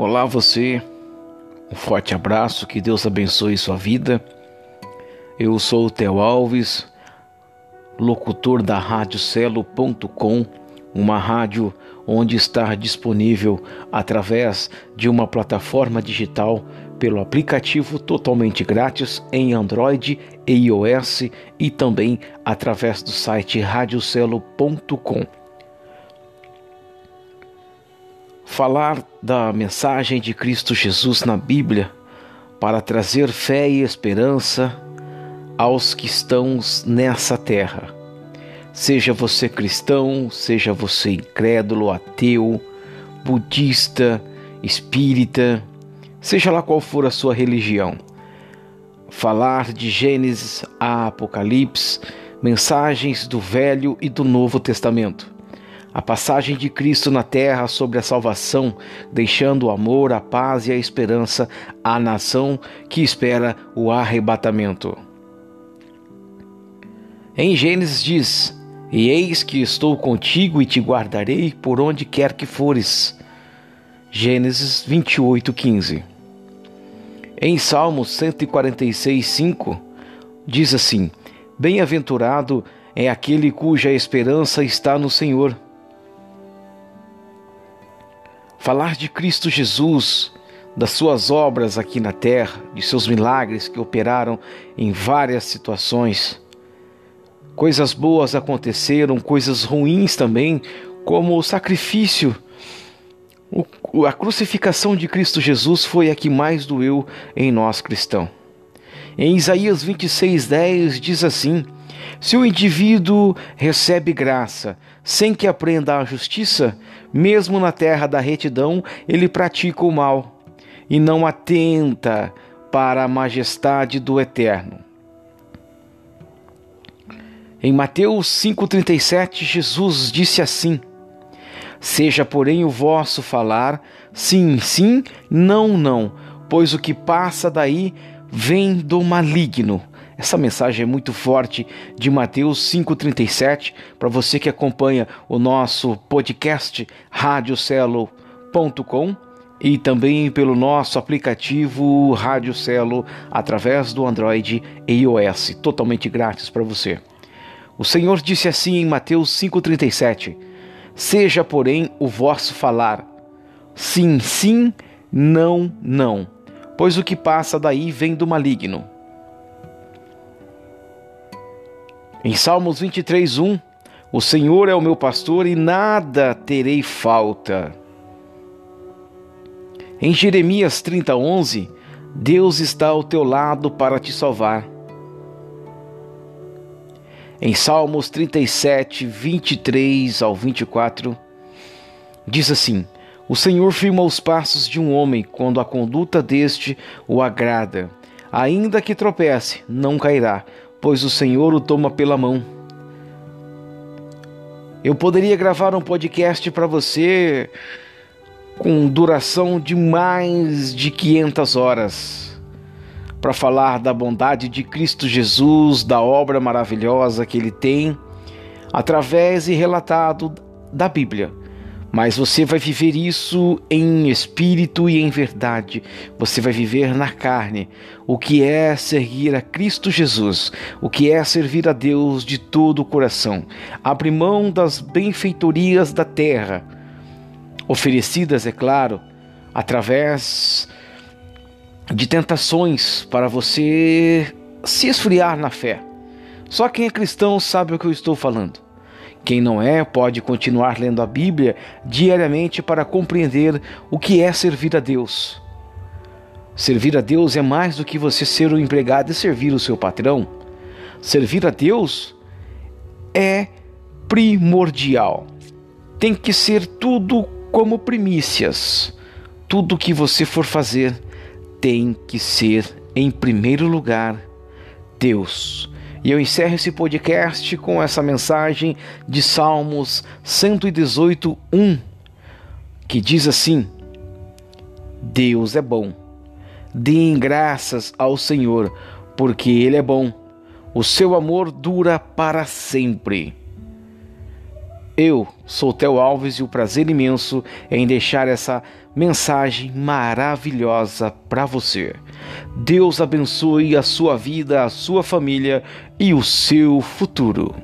Olá você, um forte abraço, que Deus abençoe sua vida. Eu sou o Theo Alves, locutor da radiocelo.com, uma rádio onde está disponível através de uma plataforma digital pelo aplicativo totalmente grátis em Android e iOS e também através do site radiocelo.com. Falar da mensagem de Cristo Jesus na Bíblia para trazer fé e esperança aos que estão nessa terra. Seja você cristão, seja você incrédulo, ateu, budista, espírita, seja lá qual for a sua religião. Falar de Gênesis a Apocalipse, mensagens do Velho e do Novo Testamento. A passagem de Cristo na terra sobre a salvação, deixando o amor, a paz e a esperança à nação que espera o arrebatamento. Em Gênesis diz: E eis que estou contigo e te guardarei por onde quer que fores. Gênesis 28, 15. Em Salmos 146, 5, diz assim: Bem-aventurado é aquele cuja esperança está no Senhor. Falar de Cristo Jesus, das suas obras aqui na terra, de seus milagres que operaram em várias situações. Coisas boas aconteceram, coisas ruins também, como o sacrifício o, a crucificação de Cristo Jesus foi a que mais doeu em nós cristãos. Em Isaías 26:10 diz assim: Se o indivíduo recebe graça sem que aprenda a justiça, mesmo na terra da retidão, ele pratica o mal e não atenta para a majestade do Eterno. Em Mateus 5,37, Jesus disse assim: Seja, porém, o vosso falar sim, sim, não, não, pois o que passa daí vem do maligno. Essa mensagem é muito forte de Mateus 5,37 para você que acompanha o nosso podcast radiocelo.com e também pelo nosso aplicativo Rádio Celo através do Android e iOS, totalmente grátis para você. O Senhor disse assim em Mateus 5,37 Seja, porém, o vosso falar sim, sim, não, não, pois o que passa daí vem do maligno. Em Salmos 23, 1, o Senhor é o meu pastor e nada terei falta. Em Jeremias 30, 11, Deus está ao teu lado para te salvar. Em Salmos 37, 23 ao 24, diz assim: O Senhor firma os passos de um homem quando a conduta deste o agrada. Ainda que tropece, não cairá, pois o Senhor o toma pela mão. Eu poderia gravar um podcast para você com duração de mais de 500 horas para falar da bondade de Cristo Jesus, da obra maravilhosa que ele tem, através e relatado da Bíblia. Mas você vai viver isso em espírito e em verdade. Você vai viver na carne. O que é seguir a Cristo Jesus? O que é servir a Deus de todo o coração? Abrir mão das benfeitorias da terra, oferecidas, é claro, através de tentações para você se esfriar na fé. Só quem é cristão sabe o que eu estou falando. Quem não é pode continuar lendo a Bíblia diariamente para compreender o que é servir a Deus. Servir a Deus é mais do que você ser o empregado e servir o seu patrão. Servir a Deus é primordial. Tem que ser tudo como primícias. Tudo que você for fazer tem que ser, em primeiro lugar, Deus. E eu encerro esse podcast com essa mensagem de Salmos 118, 1, que diz assim: Deus é bom. Deem graças ao Senhor, porque Ele é bom. O seu amor dura para sempre. Eu sou Theo Alves e o prazer imenso em deixar essa mensagem maravilhosa para você. Deus abençoe a sua vida, a sua família e o seu futuro.